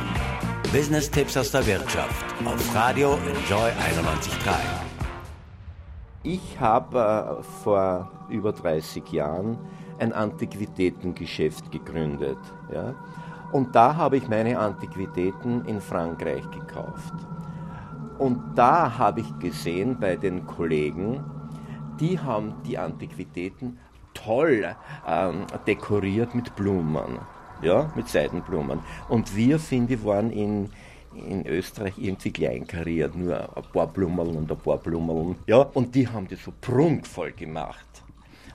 Business-Tipps aus der Wirtschaft auf Radio Enjoy 91.3. Ich habe äh, vor über 30 Jahren ein Antiquitätengeschäft gegründet. Ja? Und da habe ich meine Antiquitäten in Frankreich gekauft. Und da habe ich gesehen bei den Kollegen, die haben die Antiquitäten toll ähm, dekoriert mit Blumen, ja, mit Seidenblumen. Und wir, finde ich, waren in, in Österreich irgendwie kleinkariert, nur ein paar Blumen und ein paar Blumen. Ja, und die haben das so prunkvoll gemacht.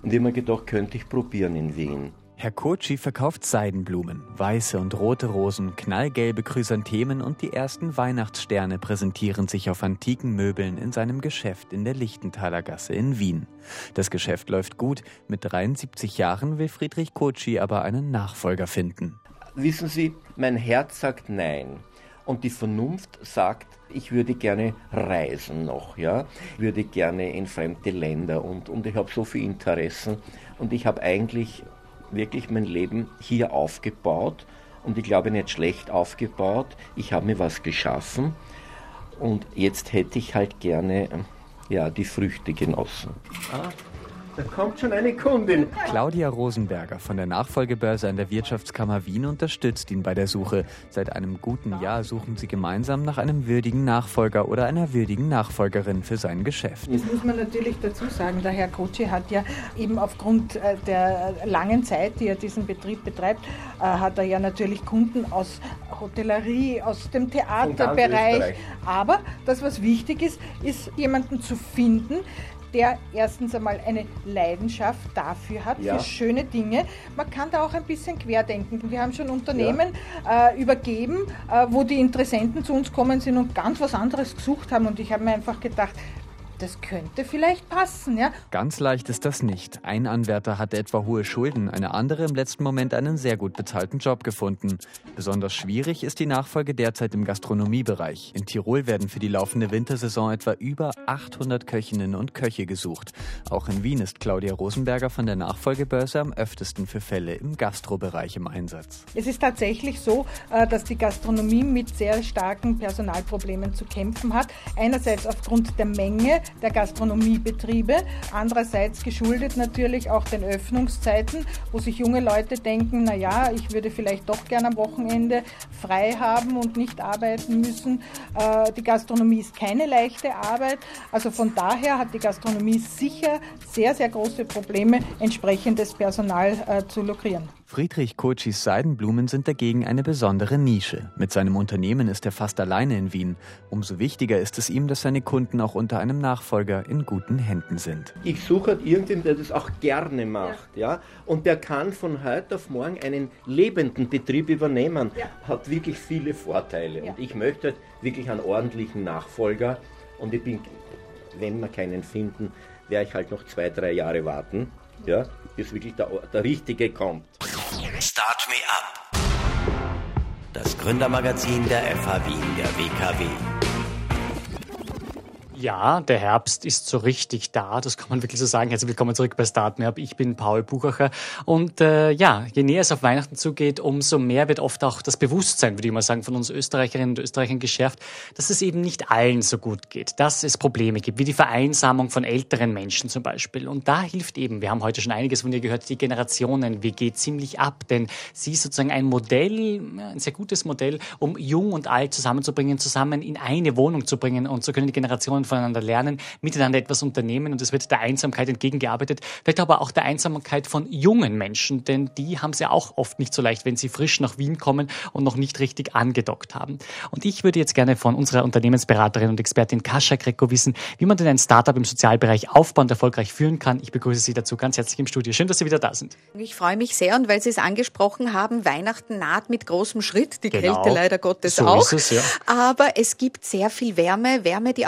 Und ich habe mir gedacht, könnte ich probieren in Wien. Herr Kochi verkauft Seidenblumen, weiße und rote Rosen, knallgelbe Chrysanthemen und die ersten Weihnachtssterne präsentieren sich auf antiken Möbeln in seinem Geschäft in der Lichtenthaler Gasse in Wien. Das Geschäft läuft gut, mit 73 Jahren will Friedrich Kochi aber einen Nachfolger finden. Wissen Sie, mein Herz sagt nein. Und die Vernunft sagt, ich würde gerne reisen noch, ja, ich würde gerne in fremde Länder und, und ich habe so viele Interessen und ich habe eigentlich wirklich mein Leben hier aufgebaut und ich glaube nicht schlecht aufgebaut. Ich habe mir was geschaffen und jetzt hätte ich halt gerne ja, die Früchte genossen. Ah, da kommt schon eine Kundin. Claudia Rosenberger von der Nachfolgebörse an der Wirtschaftskammer Wien unterstützt ihn bei der Suche. Seit einem guten Jahr suchen sie gemeinsam nach einem würdigen Nachfolger oder einer würdigen Nachfolgerin für sein Geschäft. Das muss man natürlich dazu sagen. Der Herr Kotschi hat ja eben aufgrund äh, der langen Zeit, die er diesen Betrieb betreibt, äh, hat er ja natürlich Kunden aus Hotellerie, aus dem Theaterbereich. Aber das, was wichtig ist, ist jemanden zu finden, der erstens einmal eine Leidenschaft dafür hat, ja. für schöne Dinge. Man kann da auch ein bisschen querdenken. Wir haben schon Unternehmen ja. äh, übergeben, äh, wo die Interessenten zu uns kommen sind und ganz was anderes gesucht haben. Und ich habe mir einfach gedacht, das könnte vielleicht passen, ja? Ganz leicht ist das nicht. Ein Anwärter hatte etwa hohe Schulden, eine andere im letzten Moment einen sehr gut bezahlten Job gefunden. Besonders schwierig ist die Nachfolge derzeit im Gastronomiebereich. In Tirol werden für die laufende Wintersaison etwa über 800 Köchinnen und Köche gesucht. Auch in Wien ist Claudia Rosenberger von der Nachfolgebörse am öftesten für Fälle im Gastrobereich im Einsatz. Es ist tatsächlich so, äh, dass die Gastronomie mit sehr starken Personalproblemen zu kämpfen hat. Einerseits aufgrund der Menge der Gastronomiebetriebe. Andererseits geschuldet natürlich auch den Öffnungszeiten, wo sich junge Leute denken, na ja, ich würde vielleicht doch gerne am Wochenende frei haben und nicht arbeiten müssen. Äh, die Gastronomie ist keine leichte Arbeit. Also von daher hat die Gastronomie sicher sehr, sehr große Probleme, entsprechendes Personal äh, zu lukrieren. Friedrich Kochis Seidenblumen sind dagegen eine besondere Nische. Mit seinem Unternehmen ist er fast alleine in Wien. Umso wichtiger ist es ihm, dass seine Kunden auch unter einem Nachfolger in guten Händen sind. Ich suche halt irgendwen, der das auch gerne macht, ja. ja? Und der kann von heute auf morgen einen lebenden Betrieb übernehmen. Ja. Hat wirklich viele Vorteile. Ja. Und ich möchte halt wirklich einen ordentlichen Nachfolger. Und ich bin, wenn wir keinen finden, werde ich halt noch zwei, drei Jahre warten ja, bis wirklich der, der Richtige kommt. Start Me Up. Das Gründermagazin der FH Wien, der WKW. Ja, der Herbst ist so richtig da, das kann man wirklich so sagen. Herzlich willkommen zurück bei StartMap. Ich bin Paul Buchacher und äh, ja, je näher es auf Weihnachten zugeht, umso mehr wird oft auch das Bewusstsein, würde ich mal sagen, von uns Österreicherinnen und Österreichern geschärft, dass es eben nicht allen so gut geht, dass es Probleme gibt, wie die Vereinsamung von älteren Menschen zum Beispiel. Und da hilft eben, wir haben heute schon einiges von dir gehört, die Generationen-WG ziemlich ab, denn sie ist sozusagen ein Modell, ein sehr gutes Modell, um jung und alt zusammenzubringen, zusammen in eine Wohnung zu bringen und so können die Generationen voneinander lernen, miteinander etwas unternehmen und es wird der Einsamkeit entgegengearbeitet, vielleicht aber auch der Einsamkeit von jungen Menschen, denn die haben es ja auch oft nicht so leicht, wenn sie frisch nach Wien kommen und noch nicht richtig angedockt haben. Und ich würde jetzt gerne von unserer Unternehmensberaterin und Expertin Kascha Greco wissen, wie man denn ein Startup im Sozialbereich aufbauend erfolgreich führen kann. Ich begrüße Sie dazu ganz herzlich im Studio. Schön, dass Sie wieder da sind. Ich freue mich sehr und weil Sie es angesprochen haben, Weihnachten naht mit großem Schritt, die Genau. Kälte leider Gottes So auch. ist es, ja. Aber es gibt sehr viel Wärme, Wärme, die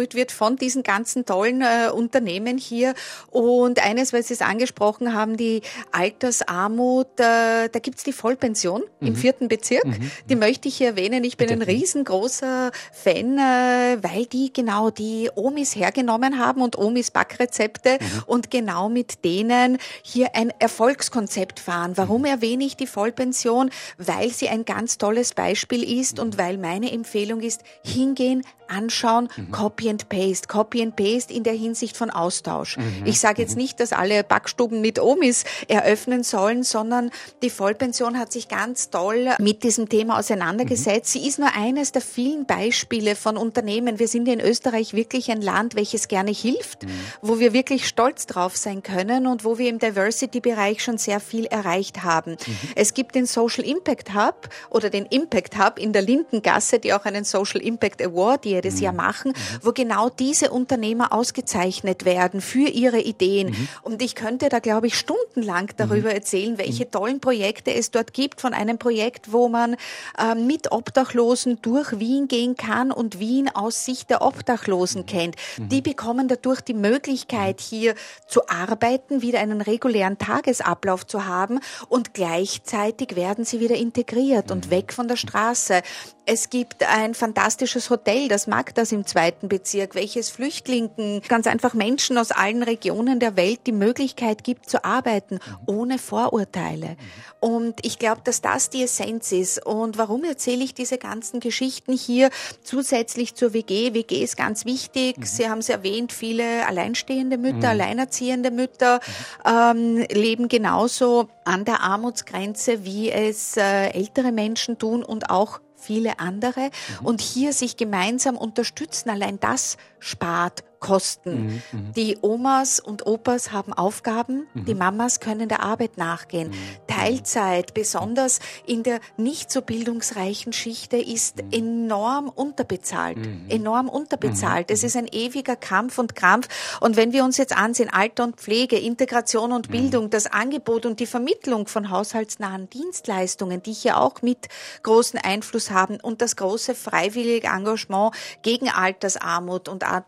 ausgesprüht wird von diesen ganzen tollen äh, Unternehmen hier. Und eines, weil Sie es angesprochen haben, die Altersarmut, äh, da gibt's die Vollpension im vierten Bezirk. Die möchte ich hier erwähnen. Ich bin ein riesengroßer Fan, äh, weil die genau die Omis hergenommen haben und Omis Backrezepte und genau mit denen hier ein Erfolgskonzept fahren. Warum erwähne ich die Vollpension? Weil sie ein ganz tolles Beispiel ist und weil meine Empfehlung ist, hingehen, anschauen, Copy and Paste. Copy and Paste in der Hinsicht von Austausch. Ich sage jetzt nicht, dass alle Backstuben mit Omis eröffnen sollen, sondern die Vollpension hat sich ganz toll mit diesem Thema auseinandergesetzt. Sie ist nur eines der vielen Beispiele von Unternehmen. Wir sind in Österreich wirklich ein Land, welches gerne hilft, wo wir wirklich stolz drauf sein können und wo wir im Diversity-Bereich schon sehr viel erreicht haben. Es gibt den Social Impact Hub oder den Impact Hub in der Lindengasse, die auch einen Social Impact Award jedes Jahr machen, wo genau diese Unternehmer ausgezeichnet werden für ihre Ideen. Und ich könnte da, glaube ich, stundenlang darüber erzählen, welche tollen Projekte es dort gibt. Von einem Projekt, wo man ähm, mit Obdachlosen durch Wien gehen kann und Wien aus Sicht der Obdachlosen kennt. Die bekommen dadurch die Möglichkeit, hier zu arbeiten, wieder einen regulären Tagesablauf zu haben und gleichzeitig werden sie wieder integriert und weg von der Straße. Es gibt ein fantastisches Hotel, das Magdas im zweiten Bezirk, welches Flüchtlingen, ganz einfach Menschen aus allen Regionen der Welt die Möglichkeit gibt zu arbeiten, ohne Vorurteile. Und ich glaube, dass das die Essenz ist. Und warum erzähle ich diese ganzen Geschichten hier zusätzlich zur WG? WG ist ganz wichtig. Sie haben es erwähnt, viele alleinstehende Mütter, alleinerziehende Mütter ähm, leben genauso an der Armutsgrenze, wie es äh, ältere Menschen tun und auch viele andere. Und hier sich gemeinsam unterstützen, allein das spart Kosten. Die Omas und Opas haben Aufgaben, die Mamas können der Arbeit nachgehen. Teilzeit, besonders in der nicht so bildungsreichen Schichte, ist enorm unterbezahlt. Enorm unterbezahlt. Es ist ein ewiger Kampf und Krampf. Und wenn wir uns jetzt ansehen, Alter und Pflege, Integration und Bildung, das Angebot und die Vermittlung von haushaltsnahen Dienstleistungen, die hier auch mit großen Einfluss haben und das große freiwillige Engagement gegen Altersarmut und ar-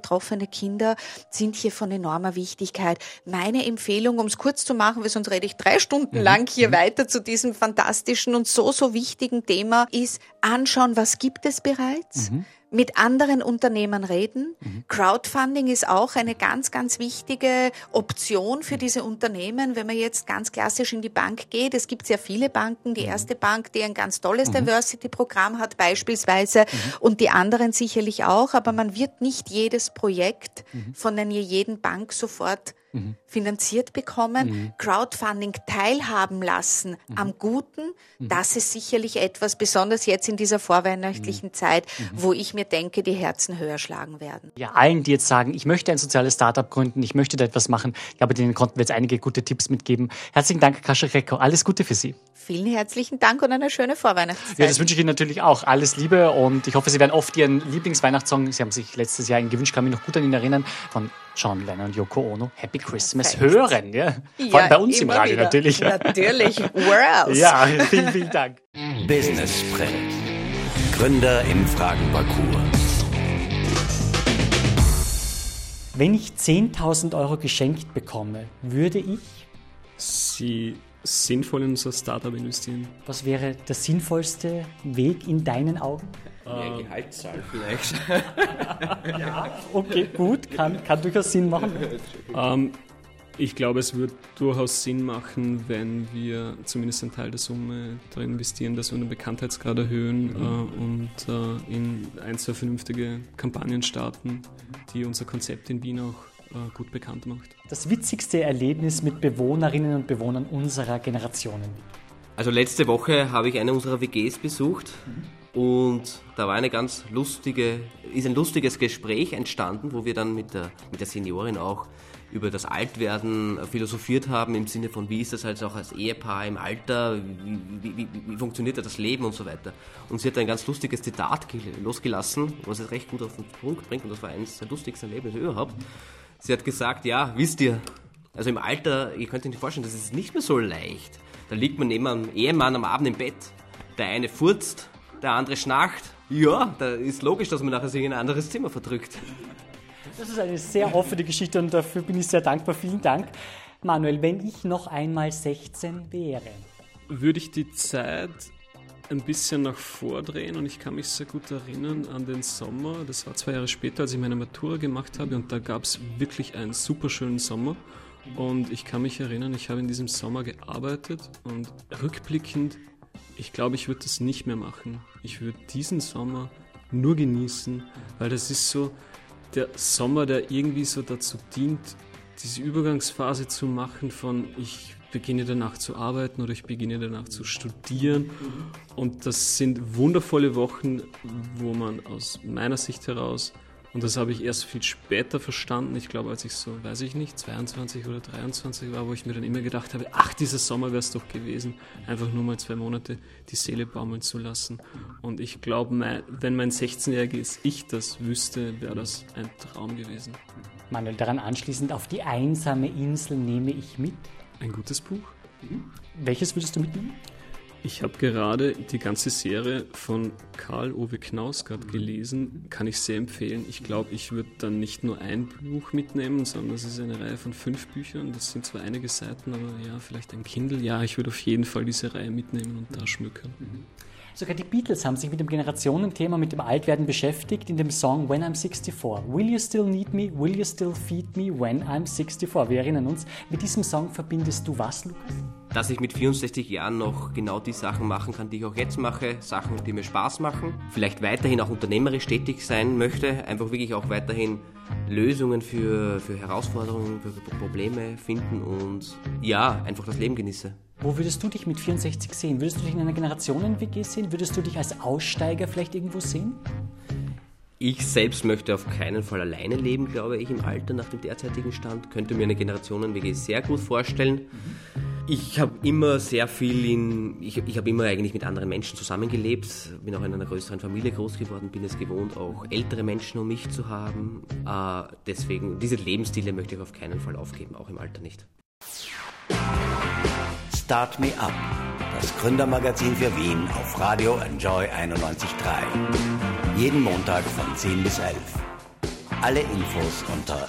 armutsbetroffene Kinder sind hier von enormer Wichtigkeit. Meine Empfehlung, um es kurz zu machen, weil sonst rede ich drei Stunden lang hier weiter zu diesem fantastischen und so, so wichtigen Thema, ist anschauen, was gibt es bereits? Mit anderen Unternehmern reden. Crowdfunding ist auch eine ganz, ganz wichtige Option für diese Unternehmen, wenn man jetzt ganz klassisch in die Bank geht. Es gibt sehr viele Banken. Die erste Bank, die ein ganz tolles Diversity-Programm hat beispielsweise und die anderen sicherlich auch, aber man wird nicht jedes Projekt von einer jeden Bank sofort finanziert bekommen, Crowdfunding teilhaben lassen am Guten, das ist sicherlich etwas, besonders jetzt in dieser vorweihnachtlichen Zeit, wo ich mir denke, die Herzen höher schlagen werden. Ja, allen, die jetzt sagen, ich möchte ein soziales Startup gründen, ich möchte da etwas machen, ich glaube, denen konnten wir jetzt einige gute Tipps mitgeben. Herzlichen Dank, Kascha Recko. Alles Gute für Sie. Vielen herzlichen Dank und eine schöne Vorweihnachtszeit. Ja, das wünsche ich Ihnen natürlich auch. Alles Liebe und ich hoffe, Sie werden oft Ihren Lieblingsweihnachtssong, Sie haben sich letztes Jahr einen gewünscht, kann mich noch gut an ihn erinnern, von John Lennon und Yoko Ono, Happy Christmas, hören. Ja? Vor allem bei uns im Radio wieder. natürlich. Natürlich. Where else? Ja, vielen, vielen Dank. Business Sprint. Gründer im Fragenparcours. Wenn ich 10.000 Euro geschenkt bekomme, würde ich Sie sinnvoll in unser Startup investieren. Was wäre der sinnvollste Weg in deinen Augen? Mehr Gehaltszahl vielleicht. ja, okay, gut, kann, kann durchaus Sinn machen. Ähm, ich glaube, es wird durchaus Sinn machen, wenn wir zumindest einen Teil der Summe darin investieren, dass wir einen Bekanntheitsgrad erhöhen mhm. äh, und äh, in ein, zwei vernünftige Kampagnen starten, die unser Konzept in Wien auch äh, gut bekannt macht. Das witzigste Erlebnis mit Bewohnerinnen und Bewohnern unserer Generationen. Also letzte Woche habe ich eine unserer WGs besucht. Mhm. Und da war eine ganz lustige, ist ein lustiges Gespräch entstanden, wo wir dann mit der, mit der Seniorin auch über das Altwerden philosophiert haben, im Sinne von, wie ist das halt auch als Ehepaar im Alter, wie, wie, wie, wie funktioniert da das Leben und so weiter. Und sie hat ein ganz lustiges Zitat losgelassen, was es recht gut auf den Punkt bringt, und das war eines der lustigsten Erlebnisse überhaupt. Sie hat gesagt, ja, wisst ihr, also im Alter, ihr könnt euch nicht vorstellen, das ist nicht mehr so leicht. Da liegt man neben einem Ehemann am Abend im Bett, der eine furzt, der andere schnarcht. Ja, da ist logisch, dass man nachher sich in ein anderes Zimmer verdrückt. Das ist eine sehr offene Geschichte und dafür bin ich sehr dankbar. Vielen Dank. Manuel, wenn ich noch einmal 16 wäre, würde ich die Zeit ein bisschen nach vordrehen und ich kann mich sehr gut erinnern an den Sommer. Das war zwei Jahre später, als ich meine Matura gemacht habe und da gab es wirklich einen super schönen Sommer. Und ich kann mich erinnern, ich habe in diesem Sommer gearbeitet und rückblickend, ich glaube, ich würde das nicht mehr machen. Ich würde diesen Sommer nur genießen, weil das ist so, der Sommer, der irgendwie so dazu dient, diese Übergangsphase zu machen von ich beginne danach zu arbeiten oder ich beginne danach zu studieren. Und das sind wundervolle Wochen, wo man aus meiner Sicht heraus und das habe ich erst viel später verstanden. Ich glaube, als ich so, weiß ich nicht, 22 oder 23 war, wo ich mir dann immer gedacht habe, ach, dieser Sommer wäre es doch gewesen, einfach nur mal zwei Monate die Seele baumeln zu lassen. Und ich glaube, wenn mein 16-jähriges Ich das wüsste, wäre das ein Traum gewesen. Manuel, daran anschließend, auf die einsame Insel nehme ich mit. Ein gutes Buch. Mhm. Welches würdest du mitnehmen? Ich habe gerade die ganze Serie von Karl Ove Knausgard gelesen, kann ich sehr empfehlen. Ich glaube, ich würde dann nicht nur ein Buch mitnehmen, sondern es ist eine Reihe von fünf Büchern. Das sind zwar einige Seiten, aber ja, vielleicht ein Kindle. Ja, ich würde auf jeden Fall diese Reihe mitnehmen und da schmücken. Mhm. Sogar die Beatles haben sich mit dem Generationenthema, mit dem Altwerden beschäftigt in dem Song When I'm 64. Will you still need me? Will you still feed me when I'm 64? Wir erinnern uns, mit diesem Song verbindest du was, Lukas? Dass ich mit 64 Jahren noch genau die Sachen machen kann, die ich auch jetzt mache, Sachen, die mir Spaß machen, vielleicht weiterhin auch unternehmerisch tätig sein möchte, einfach wirklich auch weiterhin Lösungen für, für Herausforderungen, für Probleme finden und ja, einfach das Leben genieße. Wo würdest du dich mit 64 sehen? Würdest du dich in einer Generationen-WG sehen? Würdest du dich als Aussteiger vielleicht irgendwo sehen? Ich selbst möchte auf keinen Fall alleine leben, glaube ich, im Alter nach dem derzeitigen Stand. Könnte mir eine Generationen-WG sehr gut vorstellen. Ich habe immer sehr viel in, ich, ich habe immer eigentlich mit anderen Menschen zusammengelebt, bin auch in einer größeren Familie groß geworden, bin es gewohnt, auch ältere Menschen um mich zu haben. Äh, deswegen, diese Lebensstile möchte ich auf keinen Fall aufgeben, auch im Alter nicht. Start Me Up, das Gründermagazin für Wien auf Radio Enjoy 91.3. Jeden Montag von 10 bis 11. Alle Infos unter